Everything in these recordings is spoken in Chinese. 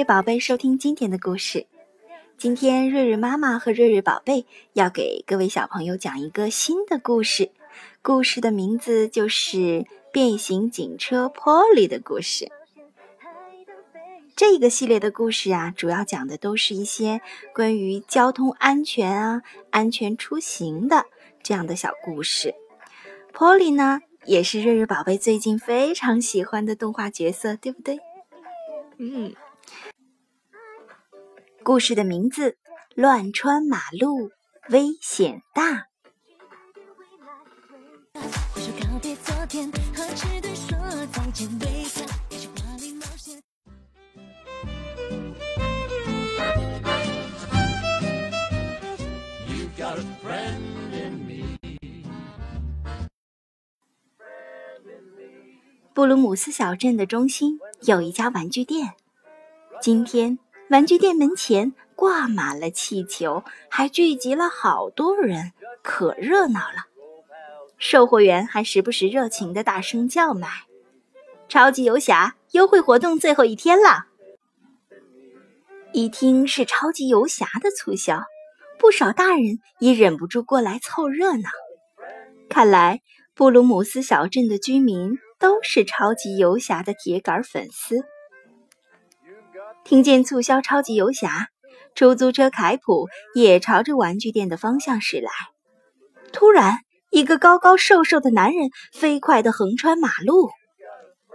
位宝贝收听今天的故事。今天瑞瑞妈妈和瑞瑞宝贝要给各位小朋友讲一个新的故事，故事的名字就是《变形警车 Polly 的故事》。这个系列的故事啊，主要讲的都是一些关于交通安全啊、安全出行的这样的小故事。Polly 呢，也是瑞瑞宝贝最近非常喜欢的动画角色，对不对？嗯。故事的名字乱穿马路，危险大。布鲁姆斯小镇的中心有一家玩具店，今天。玩具店门前挂满了气球，还聚集了好多人，可热闹了。售货员还时不时热情地大声叫卖：“超级游侠优惠活动最后一天了！”一听是超级游侠的促销，不少大人也忍不住过来凑热闹。看来，布鲁姆斯小镇的居民都是超级游侠的铁杆粉丝。听见促销超级游侠，出租车凯普也朝着玩具店的方向驶来。突然，一个高高瘦瘦的男人飞快地横穿马路，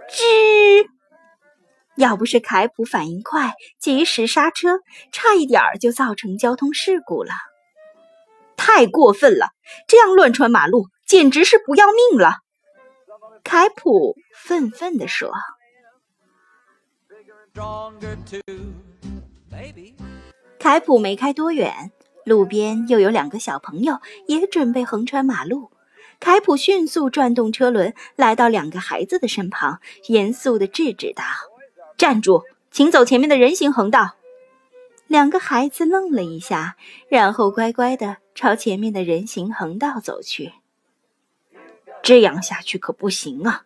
吱！要不是凯普反应快，及时刹车，差一点儿就造成交通事故了。太过分了！这样乱穿马路，简直是不要命了！凯普愤愤地说。凯普没开多远，路边又有两个小朋友也准备横穿马路。凯普迅速转动车轮，来到两个孩子的身旁，严肃地制止道：“站住，请走前面的人行横道。”两个孩子愣了一下，然后乖乖地朝前面的人行横道走去。这样下去可不行啊！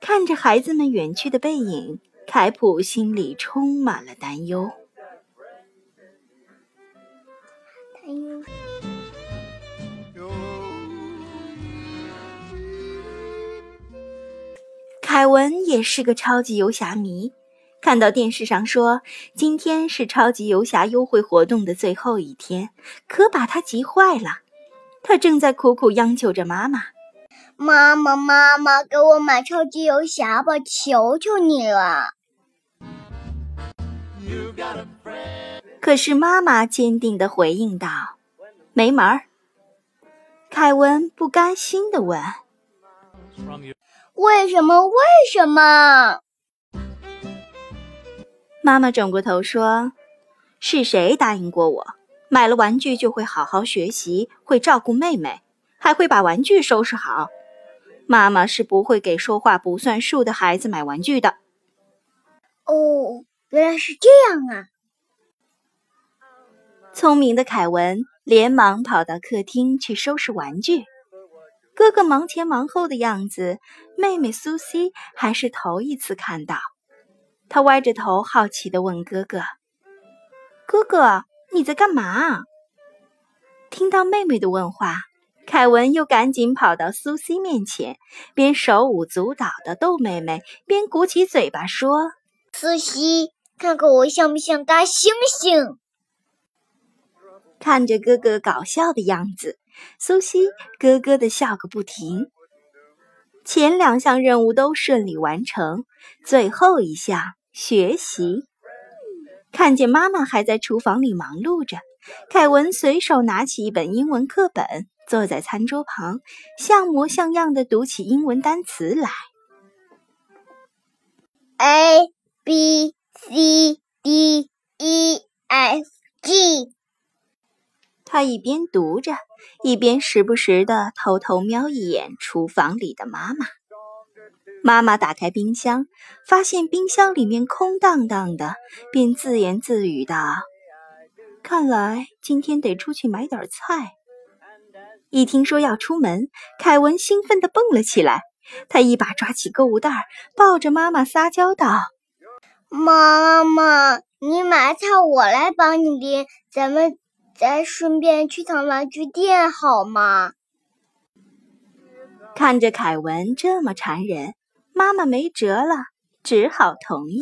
看着孩子们远去的背影，凯普心里充满了担忧。凯文也是个超级游侠迷，看到电视上说今天是超级游侠优惠活动的最后一天，可把他急坏了。他正在苦苦央求着妈妈。妈妈，妈妈，给我买超级游侠吧，求求你了.可是妈妈坚定地回应道：“没门儿。”凯文不甘心地问为什么？为什么？妈妈，转过头说：“是谁答应过我，买了玩具就会好好学习，会照顾妹妹，还会把玩具收拾好？妈妈是不会给说话不算数的孩子买玩具的。”哦，原来是这样啊！聪明的凯文连忙跑到客厅去收拾玩具。哥哥忙前忙后的样子，妹妹苏西还是头一次看到。她歪着头，好奇地问哥哥：“哥哥，你在干嘛？”听到妹妹的问话，凯文又赶紧跑到苏西面前，边手舞足蹈的逗妹妹，边鼓起嘴巴说：“苏西，看看我像不像大猩猩？看着哥哥搞笑的样子，苏西咯咯的笑个不停。前两项任务都顺利完成，最后一项学习。看见妈妈还在厨房里忙碌着，凯文随手拿起一本英文课本，坐在餐桌旁，像模像样的读起英文单词来。A B C D E F G。他一边读着，一边时不时的偷偷瞄一眼厨房里的妈妈。妈妈打开冰箱，发现冰箱里面空荡荡的，便自言自语道：“看来今天得出去买点菜。”一听说要出门，凯文兴奋地蹦了起来。他一把抓起购物袋，抱着妈妈撒娇道：“妈妈，你买菜，我来帮你拎，咱们再顺便去趟玩具店好吗？”看着凯文这么缠人，妈妈没辙了，只好同意。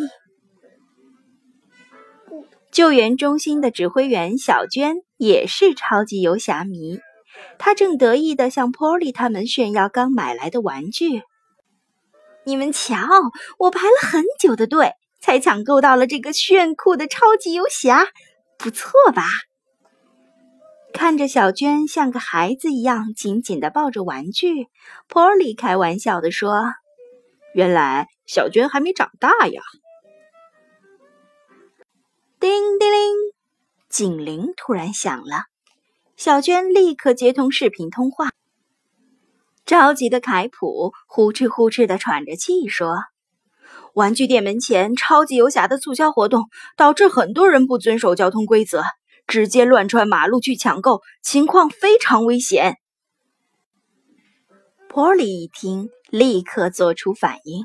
救援中心的指挥员小娟也是超级游侠迷，他正得意地向 Polly 他们炫耀刚买来的玩具。你们瞧，我排了很久的队，才抢购到了这个炫酷的超级游侠，不错吧？看着小娟像个孩子一样紧紧地抱着玩具，Polly 开玩笑地说：“原来小娟还没长大呀。”叮叮铃，警铃突然响了。小娟立刻接通视频通话。着急的凯普呼哧呼哧的喘着气说：“玩具店门前超级游侠的促销活动，导致很多人不遵守交通规则，直接乱穿马路去抢购，情况非常危险。”波利一听，立刻做出反应：“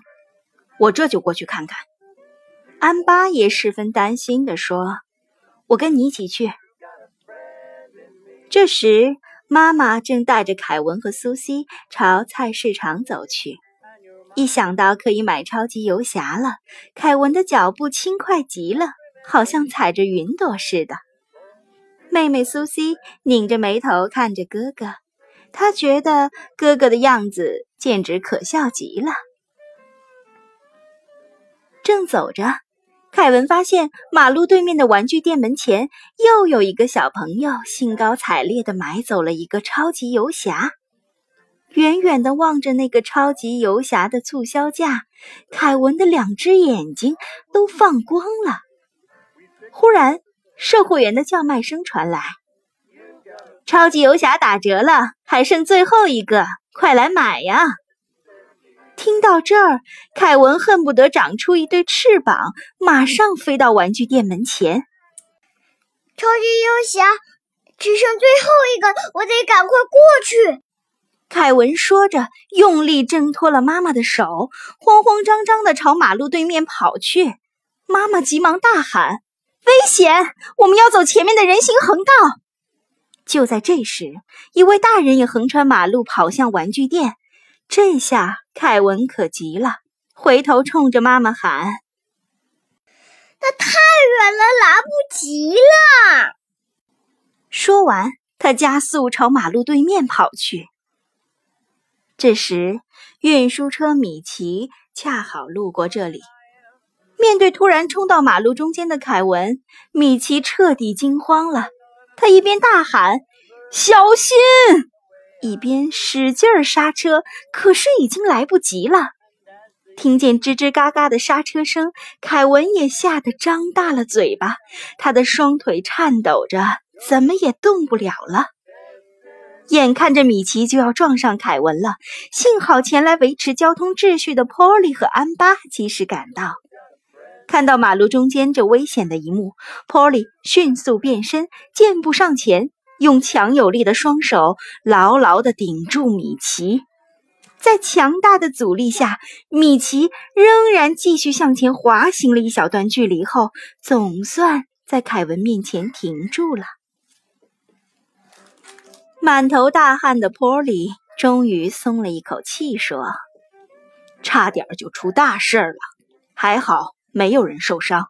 我这就过去看看。”安巴也十分担心地说：“我跟你一起去。”这时，妈妈正带着凯文和苏西朝菜市场走去。一想到可以买超级游侠了，凯文的脚步轻快极了，好像踩着云朵似的。妹妹苏西拧着眉头看着哥哥，她觉得哥哥的样子简直可笑极了。正走着。凯文发现马路对面的玩具店门前又有一个小朋友兴高采烈地买走了一个超级游侠。远远地望着那个超级游侠的促销价，凯文的两只眼睛都放光了。忽然，售货员的叫卖声传来：“超级游侠打折了，还剩最后一个，快来买呀！”听到这儿，凯文恨不得长出一对翅膀，马上飞到玩具店门前。超级英侠只剩最后一个，我得赶快过去。凯文说着，用力挣脱了妈妈的手，慌慌张张地朝马路对面跑去。妈妈急忙大喊：“危险！我们要走前面的人行横道！”就在这时，一位大人也横穿马路跑向玩具店。这下凯文可急了，回头冲着妈妈喊：“那太远了，来不及了！”说完，他加速朝马路对面跑去。这时，运输车米奇恰好路过这里，面对突然冲到马路中间的凯文，米奇彻底惊慌了。他一边大喊：“小心！”一边使劲儿刹车，可是已经来不及了。听见吱吱嘎嘎的刹车声，凯文也吓得张大了嘴巴，他的双腿颤抖着，怎么也动不了了。眼看着米奇就要撞上凯文了，幸好前来维持交通秩序的 Polly 和安巴及时赶到，看到马路中间这危险的一幕，Polly 迅速变身，箭步上前。用强有力的双手牢牢地顶住米奇，在强大的阻力下，米奇仍然继续向前滑行了一小段距离后，总算在凯文面前停住了。满头大汗的波利终于松了一口气，说：“差点就出大事了，还好没有人受伤。”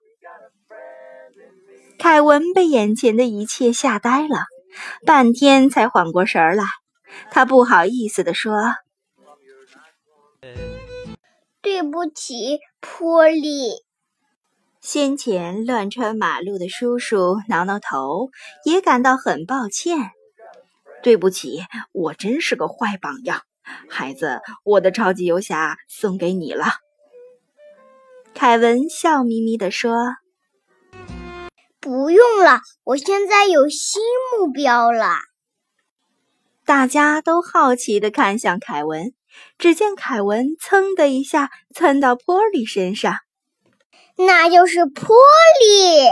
凯文被眼前的一切吓呆了。半天才缓过神来，他不好意思地说：“对不起，波利。”先前乱穿马路的叔叔挠挠头，也感到很抱歉。对不起，我真是个坏榜样。孩子，我的超级游侠送给你了。”凯文笑眯眯地说。不用了，我现在有新目标了。大家都好奇的看向凯文，只见凯文噌的一下窜到波利身上，那就是波利。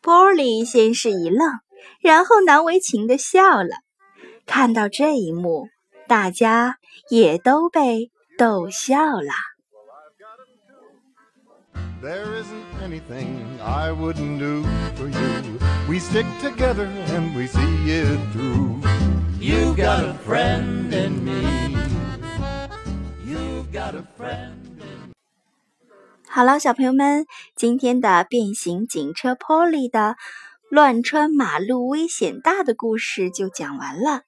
波利先是一愣，然后难为情的笑了。看到这一幕，大家也都被逗笑了。There isn't anything I wouldn't do for you. We stick together and we see it through. You've got a friend in me. You've got a friend in 好了，小朋友们，今天的变形警车 Polly 的乱穿马路危险大的故事就讲完了。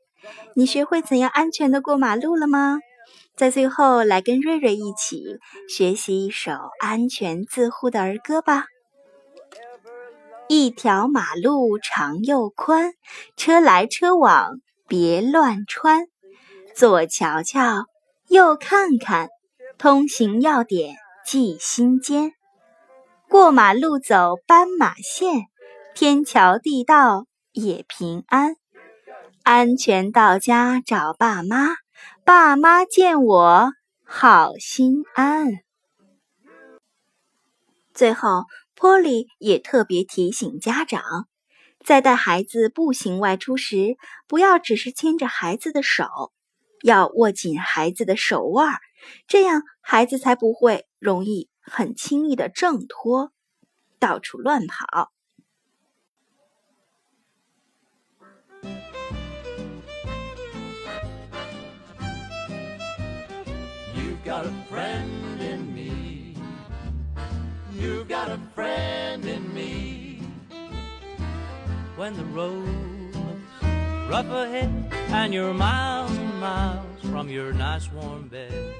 你学会怎样安全的过马路了吗？在最后，来跟瑞瑞一起学习一首安全自护的儿歌吧。一条马路长又宽，车来车往别乱穿。左瞧瞧，右看看，通行要点记心间。过马路走斑马线，天桥地道也平安。安全到家找爸妈，爸妈见我好心安。最后，波利也特别提醒家长，在带孩子步行外出时，不要只是牵着孩子的手，要握紧孩子的手腕，这样孩子才不会容易很轻易的挣脱，到处乱跑。Got a friend in me. You've got a friend in me. When the road rough ahead and you're miles and miles from your nice warm bed,